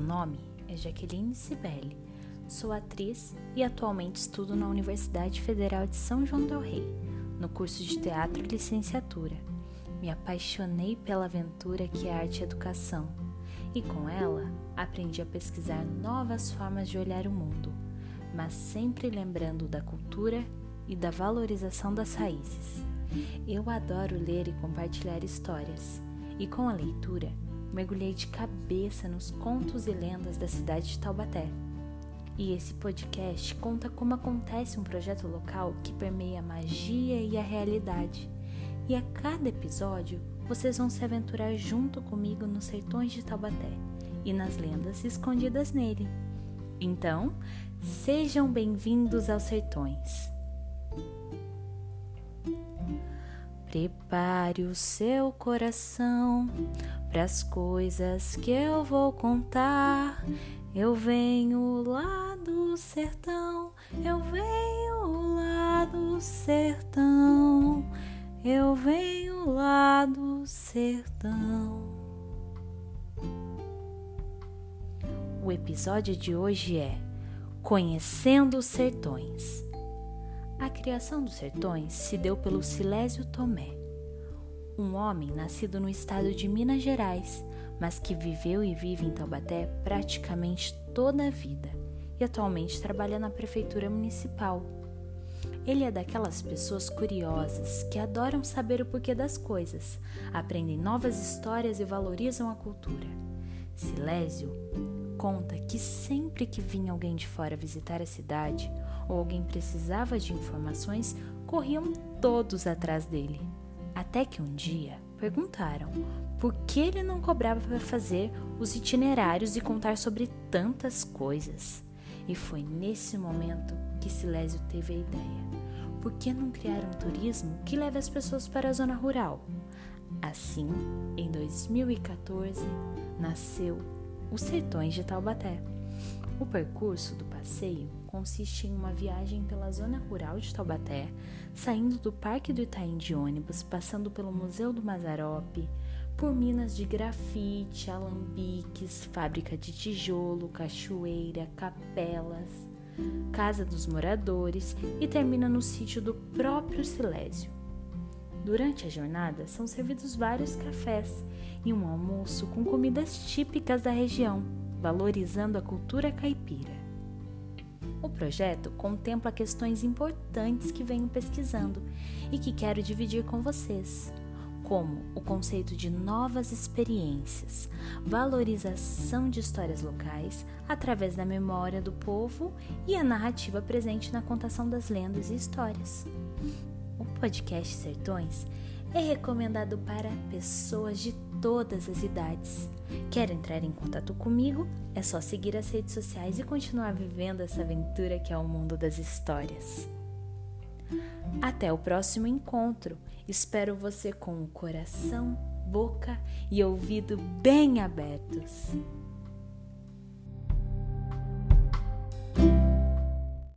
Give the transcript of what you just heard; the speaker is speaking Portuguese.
nome é Jaqueline Sibeli. Sou atriz e atualmente estudo na Universidade Federal de São João del Rei, no curso de Teatro e Licenciatura. Me apaixonei pela aventura que é arte e educação, e com ela aprendi a pesquisar novas formas de olhar o mundo, mas sempre lembrando da cultura e da valorização das raízes. Eu adoro ler e compartilhar histórias, e com a leitura mergulhei de cabeça nos contos e lendas da cidade de Taubaté. E esse podcast conta como acontece um projeto local que permeia a magia e a realidade. E a cada episódio, vocês vão se aventurar junto comigo nos sertões de Taubaté e nas lendas escondidas nele. Então, sejam bem-vindos aos sertões. Prepare o seu coração para as coisas que eu vou contar. Eu venho lá do sertão, eu venho lá do sertão, eu venho lá do sertão. O episódio de hoje é Conhecendo os Sertões. A criação dos sertões se deu pelo Silésio Tomé, um homem nascido no estado de Minas Gerais, mas que viveu e vive em Taubaté praticamente toda a vida e atualmente trabalha na prefeitura municipal. Ele é daquelas pessoas curiosas que adoram saber o porquê das coisas, aprendem novas histórias e valorizam a cultura. Silésio conta que sempre que vinha alguém de fora visitar a cidade, ou alguém precisava de informações, corriam todos atrás dele. Até que um dia perguntaram por que ele não cobrava para fazer os itinerários e contar sobre tantas coisas. E foi nesse momento que Silésio teve a ideia. Por que não criar um turismo que leve as pessoas para a zona rural? Assim, em 2014, nasceu os Sertões de Taubaté. O percurso do passeio consiste em uma viagem pela zona rural de Taubaté, saindo do Parque do Itaim de ônibus, passando pelo Museu do Mazarope, por minas de grafite, alambiques, fábrica de tijolo, cachoeira, capelas, casa dos moradores e termina no sítio do próprio Silésio. Durante a jornada são servidos vários cafés e um almoço com comidas típicas da região, valorizando a cultura caipira. O projeto contempla questões importantes que venho pesquisando e que quero dividir com vocês, como o conceito de novas experiências, valorização de histórias locais através da memória do povo e a narrativa presente na contação das lendas e histórias. O podcast Sertões é recomendado para pessoas de todas as idades. Quer entrar em contato comigo? É só seguir as redes sociais e continuar vivendo essa aventura que é o mundo das histórias. Até o próximo encontro. Espero você com o coração, boca e ouvido bem abertos.